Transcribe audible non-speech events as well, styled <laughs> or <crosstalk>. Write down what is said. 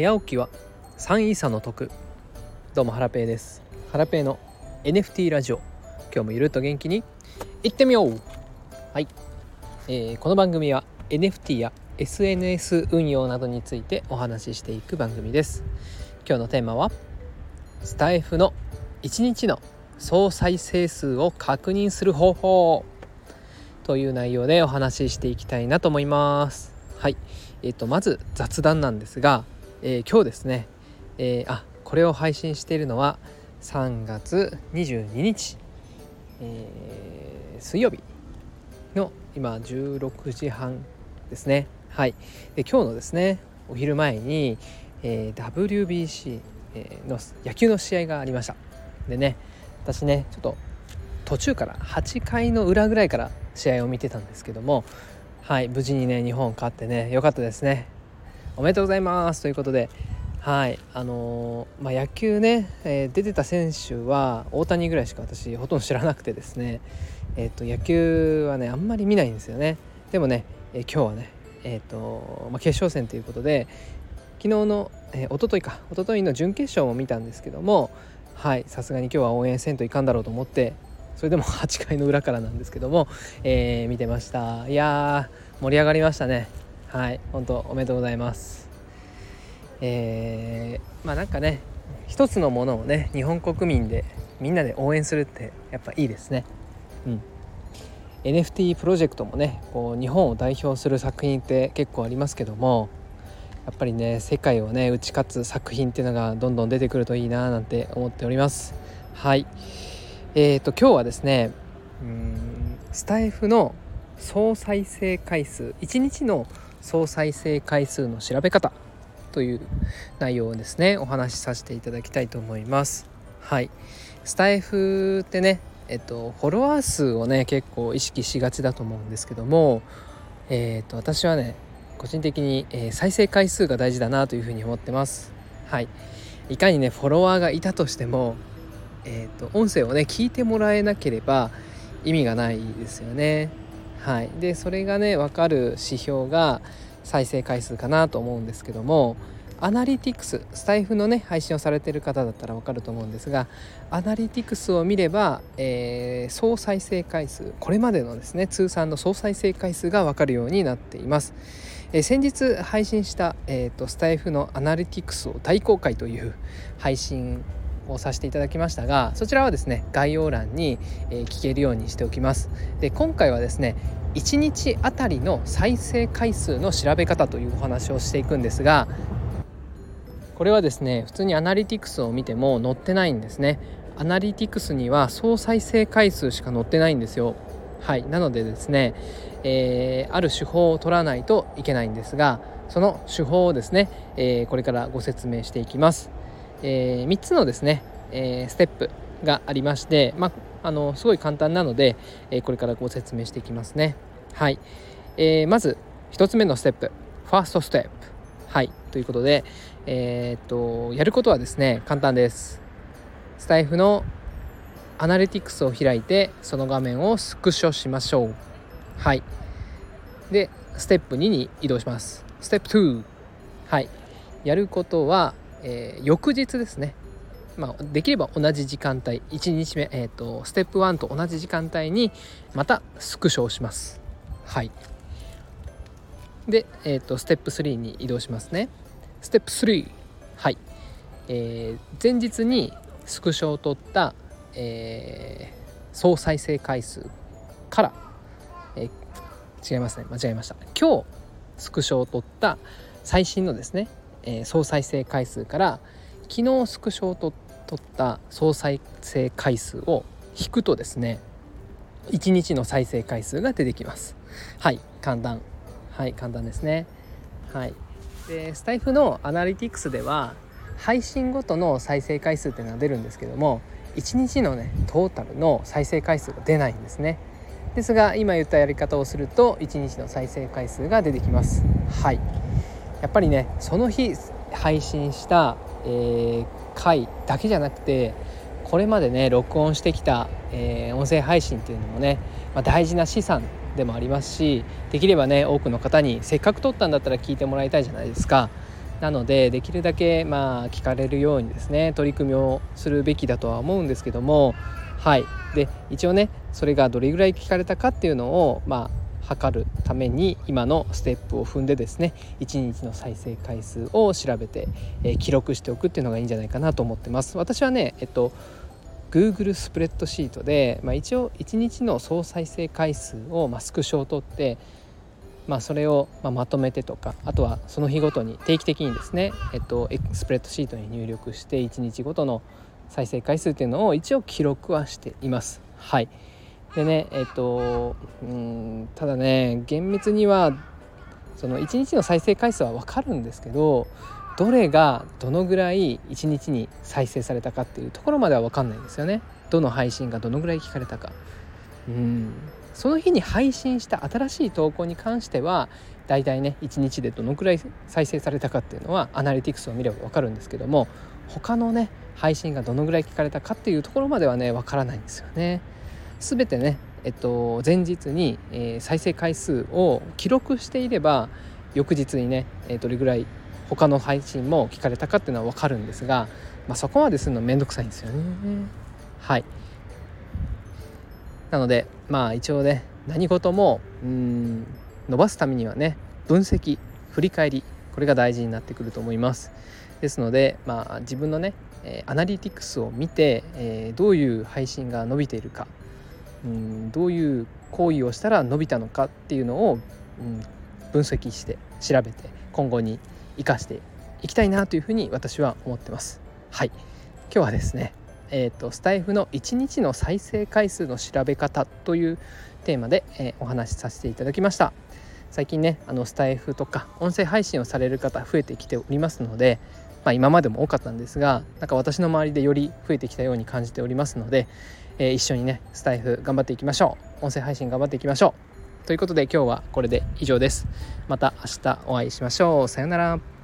早起きは3位差の得。どうもハラペーです。ハラペーの NFT ラジオ。今日もゆるっと元気に。いってみよう。はい、えー、この番組は NFT や SNS 運用などについてお話ししていく番組です。今日のテーマはスタイフの1日の総再生数を確認する方法。という内容でお話ししていきたいなと思います。はい。えーと、まず雑談なんですが、えー、今日ですね、えー、あこれを配信しているのは3月22日、えー、水曜日の今16時半ですね。はい。で今日のですねお昼前に、え WBC の野球の試合がありました。でね私ねちょっと途中から8回の裏ぐらいから試合を見てたんですけどもはい無事にね日本勝ってね良かったですね。おめでとうございます。ということではいあのー、まあ、野球ね、えー、出てた選手は大谷ぐらいしか私ほとんど知らなくてですね。えっ、ー、と野球はねあんまり見ないんですよね。でもね、え今日はねえっ、と、まあ、決勝戦ということで昨日の、えー、一昨日か一昨日の準決勝も見たんですけどもはいさすがに今日は応援せんといかんだろうと思ってそれでも <laughs> 8回の裏からなんですけども、えー、見てました。いや盛り上がりましたね。はい本当おめでとうございます。えー、まあなんかね一つのものをね日本国民でみんなで応援するってやっぱいいですね。うん。NFT プロジェクトもねこう日本を代表する作品って結構ありますけどもやっぱりね世界をね打ち勝つ作品っていうのがどんどん出てくるといいななんて思っております。はい。えーと、今日はですねうんスタイフの総再生回数1日の総再生回数の調べ方という内容をですねお話しさせていただきたいと思います。はい。スタイフってねえっとフォロワー数をね結構意識しがちだと思うんですけどもえっと私はね個人的に、えー、再生回数が大事だなというふうに思ってます。はい。いかにねフォロワーがいたとしてもえーと、音声をね聞いてもらえなければ意味がないですよね。はい、でそれがね分かる指標が再生回数かなと思うんですけどもアナリティクススタイフのね配信をされてる方だったら分かると思うんですがアナリティクスを見れば、えー、総再生回数これまでのですね通算の総再生回数が分かるようになっています。えー、先日配信した、えーとスタイフのアナリティクスを大公開という配信させていただきましたがそちらはですね概要欄に、え聞けるようにしておきます。で今回はですね1日あたりの再生回数の調べ方というお話をしていくんですがこれはですね普通にアナリティクスを見ても載ってないんですね。アナリティクスには総再生回数しか載ってないんですよ。はいなのでですね、えー、ある手法を取らないといけないんですがその手法をですね、えー、これからご説明していきます。えー、3つのですね、えー、ステップがありまして、まあ、あのすごい簡単なので、えー、これからご説明していきますね。はい、えー、まず1つ目のステップファーストステップはいということで、え、っとやることはですね簡単です。スタイフのアナリティクスを開いてその画面をスクショしましょう。はい。で、ステップ2に移動します。ステップ2。はい。やることは、えー、翌日ですね、まあ、できれば同じ時間帯1日目、えーと、ステップ1と同じ時間帯にまたスクショをします。はい。で、えーと、ステップ3に移動しますね。ステップ3はい、えー、前日にスクショを取った、えー、総再生回数から、えー、違いますね。間違えました。今日スクショを取った最新のですねえー、総再生回数から昨日スクショをと取った総再生回数を引くとですね1日の再生回数が出てきます。はい簡単。はい簡単ですね。はい。でスタイフのアナリティクスでは配信ごとの再生回数っていうのが出るんですけども1日のねトータルの再生回数が出ないんですね。ですが今言ったやり方をすると1日の再生回数が出てきます。はい。やっぱりねその日配信した、えー、回だけじゃなくてこれまでね録音してきた、えー、音声配信っていうのもね、まあ、大事な資産でもありますしできればね多くの方にせっかく撮ったんだったら聞いてもらいたいじゃないですか。なのでできるだけまあ聞かれるようにですね取り組みをするべきだとは思うんですけどもはい。で一応ねそれがどれぐらい聞かれたかっていうのをまあ測るために今のステップを踏んでですね1日の再生回数を調べて、えー、記録しておくっていうのがいいんじゃないかなと思ってます私はねえっと Google スプレッドシートで、まあ、一応1日の総再生回数を、まあ、スクショを取ってまあ、それをままとめてとかあとはその日ごとに定期的にですね、えっと、スプレッドシートに入力して1日ごとの再生回数っていうのを一応記録はしています。はいでねえっとうんただね厳密にはその1日の再生回数は分かるんですけどどれがどのぐらい1日に再生されたかっていうところまでは分かんないんですよね。どの配信がどのぐらい聞かれたか。うんその日に配信した新しい投稿に関しては大体ね1日でどのくらい再生されたかっていうのはアナリティクスを見れば分かるんですけども他のね配信がどのぐらい聞かれたかっていうところまではね分からないんですよね。全てねえっと、前日に、えー、再生回数を記録していれば翌日にね、えー、どれぐらい他の配信も聞かれたかっていうのは分かるんですが、まあ、そこまでするの面倒くさいんですよね。はいなのでまあ一応ね何事もうん伸ばすためにはね分析振り返りこれが大事になってくると思いますですのでまあ自分のねアナリティクスを見て、えー、どういう配信が伸びているかうんどういう行為をしたら伸びたのかっていうのを、うん、分析して調べて今後に生かしていきたいなというふうに私は思ってます。はい。今日はですねえーと、スタイフの1日の再生回数の調べ方というテーマで、えー、お話しさせていただきました。最近ねあのスタイフとか音声配信をされる方増えてきておりますので、まあ、今までも多かったんですがなんか私の周りでより増えてきたように感じておりますので、え、一緒にねスタイフ頑張っていきましょう。音声配信頑張っていきましょう。ということで今日はこれで以上です。また明日お会いしましょう。さようなら。